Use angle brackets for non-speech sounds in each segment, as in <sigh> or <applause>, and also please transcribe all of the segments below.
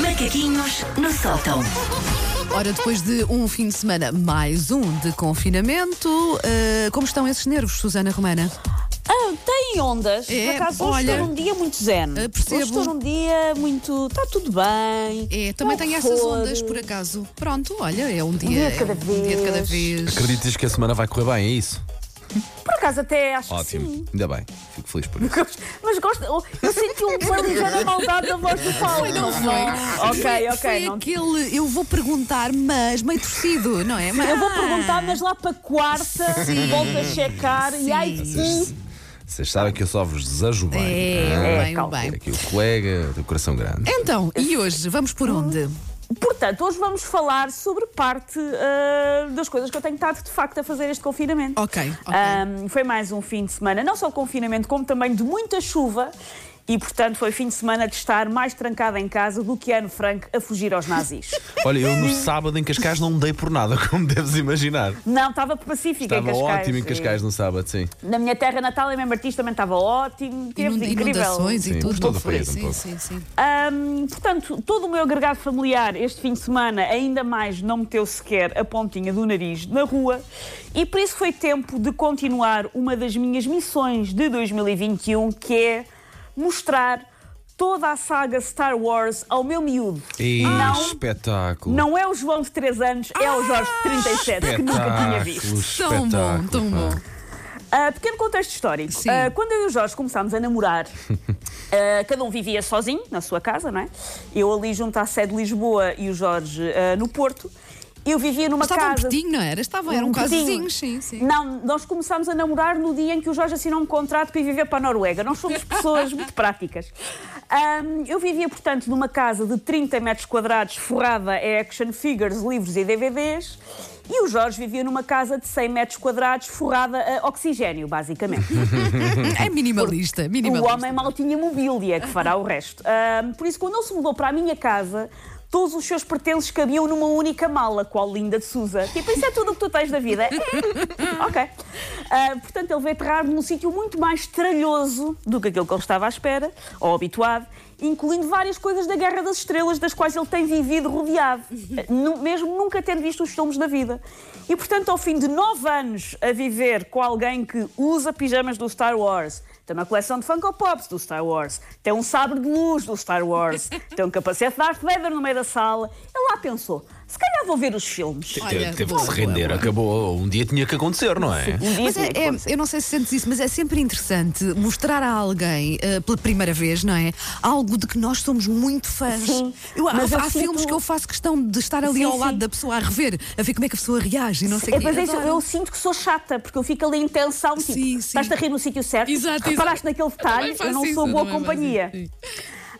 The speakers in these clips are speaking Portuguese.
Macaquinhos no sótão. Ora, depois de um fim de semana, mais um de confinamento, eh, como estão esses nervos, Susana Romana? Ah, tem ondas. É, Por acaso, hoje olha, estou num dia muito zen. eh, percebo. Hoje estou num dia muito. Está tudo bem. É, também não tem essas for. ondas, por acaso. Pronto, olha, é um dia, dia de cada é um dia de cada vez. vez. Acreditas que a semana vai correr bem, é isso? Por acaso, até acho Ótimo, que sim. ainda bem, fico feliz por <laughs> isso. Mas gosto. oh, Eu senti uma ligeira maldade na voz do Paulo. Não foi. Ok, Foi- ok. Foi não- aquele, eu vou perguntar, mas meio torcido, não é? Mas, Eu vou perguntar, mas lá para quarta volto a checar e aí sim. Vocês sabem que eu só vos desejo bem. É, Ah, bem, calma. bem. Aqui o colega do coração grande. Então, e hoje, vamos por onde? Portanto, hoje vamos falar sobre parte ah, das coisas que eu tenho estado de facto a fazer este confinamento. Ok, ok. Ahm, foi mais um fim de semana, não só de confinamento, como também de muita chuva. E, portanto, foi fim de semana de estar mais trancada em casa do que Anne Frank a fugir aos nazis. <laughs> Olha, eu no sábado em Cascais não dei por nada, <laughs> como deves imaginar. Não, estava pacífica Estava em Cascais. ótimo em Cascais no sábado, sim. Na minha terra natal, em Martins, também estava ótimo. Teve Inund- incrível. E Sim, tudo. por todo o país um sim, pouco. sim, sim. Ahm, portanto, todo o meu agregado familiar este fim de semana ainda mais não meteu sequer a pontinha do nariz na rua e por isso foi tempo de continuar uma das minhas missões de 2021, que é mostrar toda a saga Star Wars ao meu miúdo. E Não, espetáculo. não é o João de 3 anos, é o Jorge de 37, que nunca tinha visto. Tão bom, tão bom. Ah, pequeno contexto histórico. Ah, quando eu e o Jorge começámos a namorar, <laughs> ah, cada um vivia sozinho na sua casa, não é? Eu ali junto à sede de Lisboa e o Jorge ah, no Porto. Eu vivia numa Mas estavam casa. pertinho, não era? Estavam, eram Um vizinhos, sim, sim. Não, nós começámos a namorar no dia em que o Jorge assinou um contrato para ir viver para a Noruega. Nós somos pessoas muito práticas. Ahm, eu vivia, portanto, numa casa de 30 metros quadrados, forrada a action figures, livros e DVDs. E o Jorge vivia numa casa de 100 metros quadrados, forrada a oxigênio, basicamente. <laughs> É minimalista, O minimalista. homem mal tinha mobília, que fará o resto. Ahm, por isso, quando ele se mudou para a minha casa, todos os seus pertences cabiam numa única mala, qual linda de Sousa. Tipo, isso é tudo o que tu tens da vida. <laughs> Ok. Ah, portanto, ele veio aterrar-me num sítio muito mais tralhoso do que aquele que ele estava à espera, ou habituado, incluindo várias coisas da Guerra das Estrelas, das quais ele tem vivido rodeado, Nu- mesmo nunca tendo visto os filmes da vida. E, portanto, ao fim de nove anos a viver com alguém que usa pijamas do Star Wars, tem uma coleção de Funko Pops do Star Wars, tem um sabre de luz do Star Wars, <laughs> tem um capacete de Darth Vader no meio da sala. Ele lá pensou: se calhar vou ver os filmes. Olha, Teve, que se render, acabou. Um dia tinha que acontecer, não é? Um dia Mas é, que é- acontecer. eu não sei se sentes isso, mas é sempre interessante mostrar a alguém eh, pela primeira vez, não é? Algo de que nós somos muito fãs. Sim, Eu- há eu há sinto- filmes que eu faço questão de estar ali Sim, ao lado sim. da pessoa a rever, a ver como é que a pessoa reage e não sei o É, mas é isso, eu sinto que sou chata, porque eu fico ali em tensão, tipo, Sim, sim. estás-te a rir no sítio certo, Exato, reparaste exato. naquele detalhe, eu faço não sou eu boa companhia.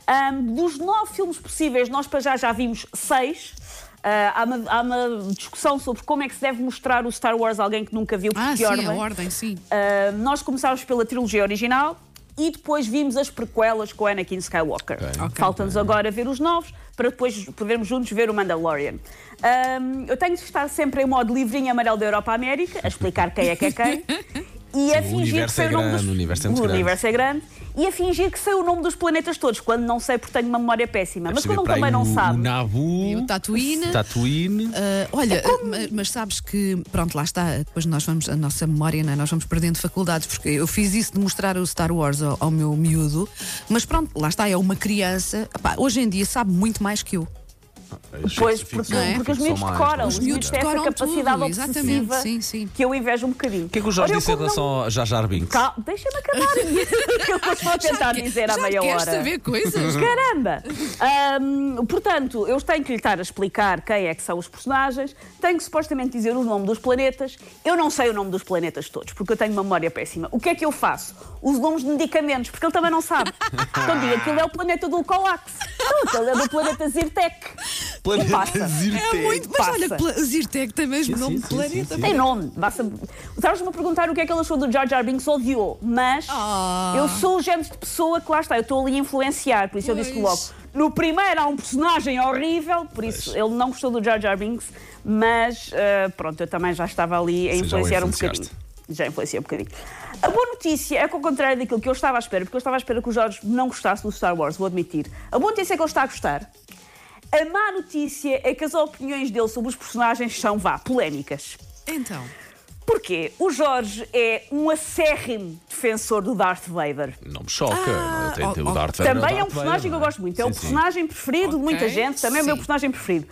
Ahm, dos nove filmes possíveis, nós para já já vimos seis. Ah, há, uma, há uma discussão sobre como é que se deve mostrar o Star Wars a alguém que nunca viu, por Ah, que sim, ordem. a ordem, sim. Ah, nós começámos pela trilogia original e depois vimos as prequelas com Anakin Skywalker. Ok. Falta-nos agora ver os novos para depois podermos juntos ver o Mandalorian. Ahm, eu tenho de estar sempre em modo livrinho amarelo da Europa América, a explicar quem é que é quem. <laughs> E a o fingir que universo sei é o nome grande, dos... o universo é o grande. universo é grande. E a fingir que sei o nome dos planetas todos, quando não sei porque tenho uma memória péssima. Mas quando um também não sabe. O Nabu, E o Tatooine. Tatooine. Ah, olha, ma- mas, sabes que, pronto, lá está, depois nós vamos, a nossa memória, não é? nós vamos perdendo faculdades, porque eu fiz isso de mostrar o Star Wars ao, ao meu miúdo, mas pronto, lá está, é uma criança, Epá, hoje em dia sabe muito mais que eu. Pois, porque, não é? porque os miúdos decoram, não os Os miúdos têm essa decoram capacidade tudo, exatamente, obsessiva sim, sim. que eu invejo um bocadinho. O que é que o Jorge Ora, eu disse em não- relação a Jar Jar Binks? Calma, deixa-me acabar. <laughs> que eu depois vou tentar que- dizer à já meia queres hora. saber coisas? <laughs> Caramba! Ahm, portanto, eu tenho que lhe estar a explicar quem é que são os personagens, tenho que supostamente dizer o nome dos planetas. Eu não sei o nome dos planetas todos, porque eu tenho uma memória péssima. O que é que eu faço? Uso nomes de medicamentos, porque ele também não sabe. <laughs> Então diga, aquilo é o planeta do Colax. Não, aquilo é do planeta Zirtec. Planeta passa? Zirtec. É muito, mas Passa. olha, pla- Zirtec tem mesmo Sim, nome sim, de sim, planeta. sim, Tem nome. Basta... Estavas-me a perguntar o que é que ele achou do Jar Jar Binks, odiou. Mas Ah. eu sou o género de pessoa que lá está, eu estou ali a influenciar, por isso eu disse logo. Pois. No primeiro há um personagem horrível, por isso ele não gostou do Jar Jar Binks, mas ah, pronto, eu também já estava ali a Você influenciar um bocadinho. já influencia um bocadinho. A boa notícia é que, ao contrário daquilo que eu estava à espera, porque eu estava à espera que o Jorge não gostasse do Star Wars, vou admitir. A boa notícia é que ele está a gostar. A má notícia é que as opiniões dele sobre os personagens são, vá, polémicas. Então. Porquê? O Jorge é um acérrimo defensor do Darth Vader. Não me choca. Ah, não, tem, oh, o Darth Vader Também é um personagem Vader, que eu é? gosto muito. É o Sim, sim. personagem preferido de muita gente. Também é o meu sim. personagem preferido.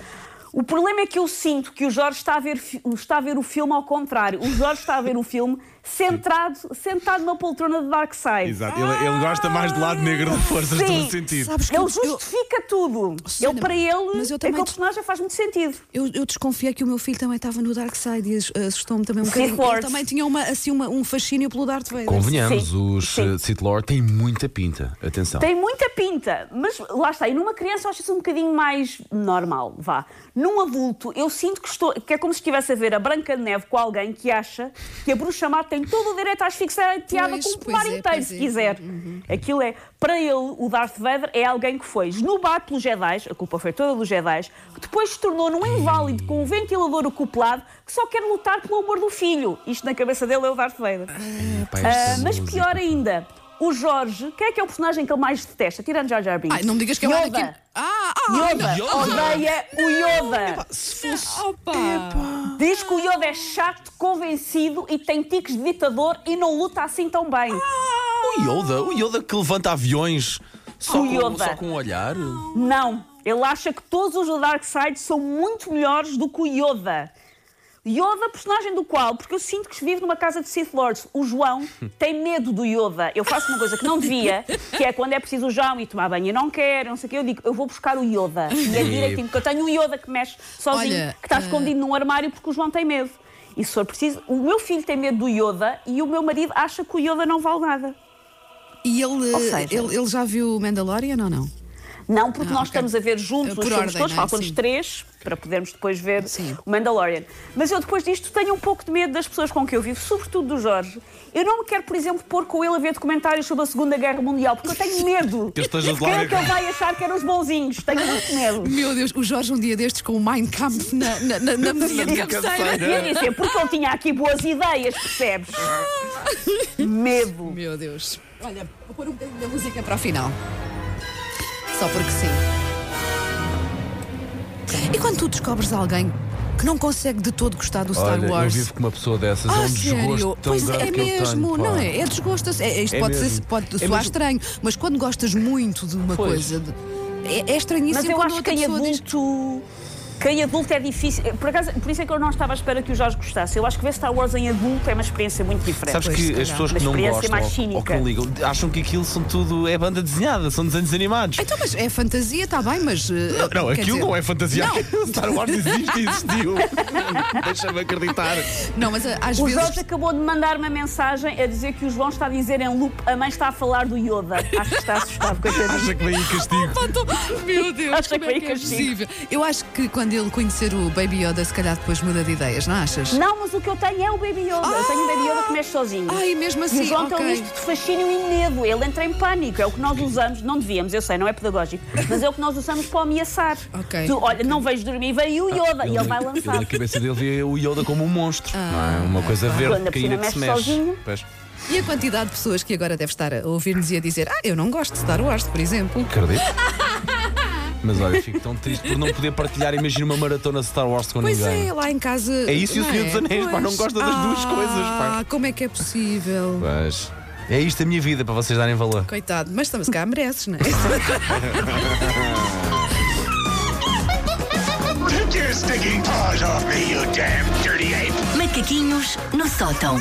O problema é que eu sinto que o Jorge está a ver, está a ver o filme ao contrário. O Jorge está a ver o filme centrado, sentado na poltrona de Dark Side. Exato. Ele, ele gosta mais do lado negro da força, estou a sentir. Sabes que Ele eu, eu, justifica tudo. Susana, ele, para ele, mas eu também aquele personagem faz muito sentido. eu, eu desconfiei que o meu filho também estava no Dark Side e as- assustou-me também um bocadinho. Ele também tinha uma, assim, uma, um fascínio pelo Darth Vader. Convenhamos, Sim, os uh, Sith Lord têm muita pinta. Atenção. Tem muita pinta, mas lá está. E numa criança eu acho isso um bocadinho mais normal, vá. Num adulto, eu sinto que, estou, que é como se estivesse a ver a Branca de Neve com alguém que acha que a bruxa má tem todo o direito a asfixiar a teada Pois, com o pomar é, inteiro, se é. quiser. Aquilo é, para ele, o Darth Vader é alguém que foi esnobado pelos Jedi, a culpa foi toda dos Jedi, que depois se tornou num inválido com um ventilador acoplado que só quer lutar pelo amor do filho. Isto na cabeça dele é o Darth Vader. Ah, esta mas música. pior ainda, o Jorge, quem é que é o personagem que ele mais detesta? Tirando Jar Jar Binks. Ai, não me digas que é o Yoda. Anakin. Ah, ah, Yoda. Yoda. Odeia o Yoda. Se fosse. opa! Diz que o Yoda é chato, convencido e tem tiques de ditador e não luta assim tão bem. O Yoda, o Yoda que levanta aviões só, O com, só com um olhar. Não. Ele acha que todos os do Darkseid são muito melhores do que o Yoda. Yoda, personagem do qual, porque eu sinto que vive numa casa de Sith Lords, o João <laughs> tem medo do Yoda. Eu faço uma coisa que não devia, que é quando é preciso o João ir tomar banho e não quer, não sei o quê, eu digo, eu vou buscar o Yoda. E é <laughs> direitinho, porque eu tenho um Yoda que mexe sozinho, Olha, que está ah, escondido num armário porque o João tem medo. E se for preciso, o meu filho tem medo do Yoda e o meu marido acha que o Yoda não vale nada. E ele, seja- ele, ele já viu Mandalorian ou não? Não, porque Ah, nós ok. estamos a ver juntos Por os filmes ordem, todos, é? faltam-nos três, para podermos depois ver Sim. o Mandalorian. Mas eu depois disto tenho um pouco de medo das pessoas com quem eu vivo, sobretudo do Jorge. Eu não me quero, por exemplo, pôr com ele a ver documentários sobre a Segunda Guerra Mundial, porque eu tenho medo. Que esteja de Creio lado. que ele vai achar que eram os bonzinhos. Tenho muito medo. <laughs> Meu Deus, o Jorge um dia destes com o Mein Kampf na, na, na, na mesinha de cabeceira. Eu disse, porque ele tinha aqui boas ideias, percebes? medo. Meu Deus. Olha, vou pôr um bocadinho da música para o final. Só porque sim. E quando tu descobres alguém que não consegue de todo gostar do Star Olha, eu Wars? vivo com uma pessoa dessas. é Ah, um desgosto sério? tão Pois grande é que eu mesmo, tenho, não é? É desgosto. É, isto É pode, ser, pode É soar mesmo. estranho, mas quando gostas muito de uma Pois. coisa, de- é, é estranhíssimo Mas eu quando acho que outra em pessoa diz. Que em adulto é difícil. Por, acaso, por isso é que eu não estava à espera que o Jorge gostasse. Eu acho que ver Star Wars em adulto é uma experiência muito diferente. Sabes Pois, que as pessoas que não gostam mais ou, ou que cínica. não ligam acham que aquilo são tudo é banda desenhada, são desenhos animados. Então, mas é fantasia, está bem, mas. eh, Não, quer aquilo dizer- não é fantasia. Não. <laughs> Star Wars existe e existiu. <laughs> Deixa-me acreditar. Não, mas eh, às O vezes. Jorge acabou de mandar uma mensagem a dizer que o João está a dizer em loop a mãe está a falar do Yoda. <laughs> Acho que está assustado, coitadinho. Acha que vem castigo. Pá, tô- Meu Deus, Acha como que é que é castigo. possível? Eu acho que quando ele conhecer o Baby Yoda, se calhar depois muda de ideias, não achas? Não, mas o que eu tenho é o Baby Yoda. Eu tenho o Baby Yoda que mexe sozinho. Ai, mesmo E assim, o João tem um ok. misto de fascínio e medo. Ele entra em pânico. É o que nós usamos. Não devíamos, eu sei, não é pedagógico. Mas é o que nós usamos para o ameaçar. Ok. Tu, olha, não vejo dormir, veio o Yoda. e ele vai Ele lançar. na cabeça dele vê o Yoda como um monstro. não é? Uma coisa Quando verde cima que se mexe mexe. sozinho. Pois. E a quantidade de pessoas que agora deve estar a ouvir-nos e a dizer: Ah, eu não gosto de Star Wars, por exemplo. Acredito. <laughs> Mas olha, fico tão triste por não poder partilhar. Imagina uma maratona de Star Wars com Pois ninguém. é, lá em casa. É isso e o Senhor dos Anéis, pá, não Pois. gosta das duas Ah, coisas, pá. como é que é possível? Mas é isto a minha vida para vocês darem valor. Coitado, mas estamos cá, mereces, não é? Macaquinhos no sótão.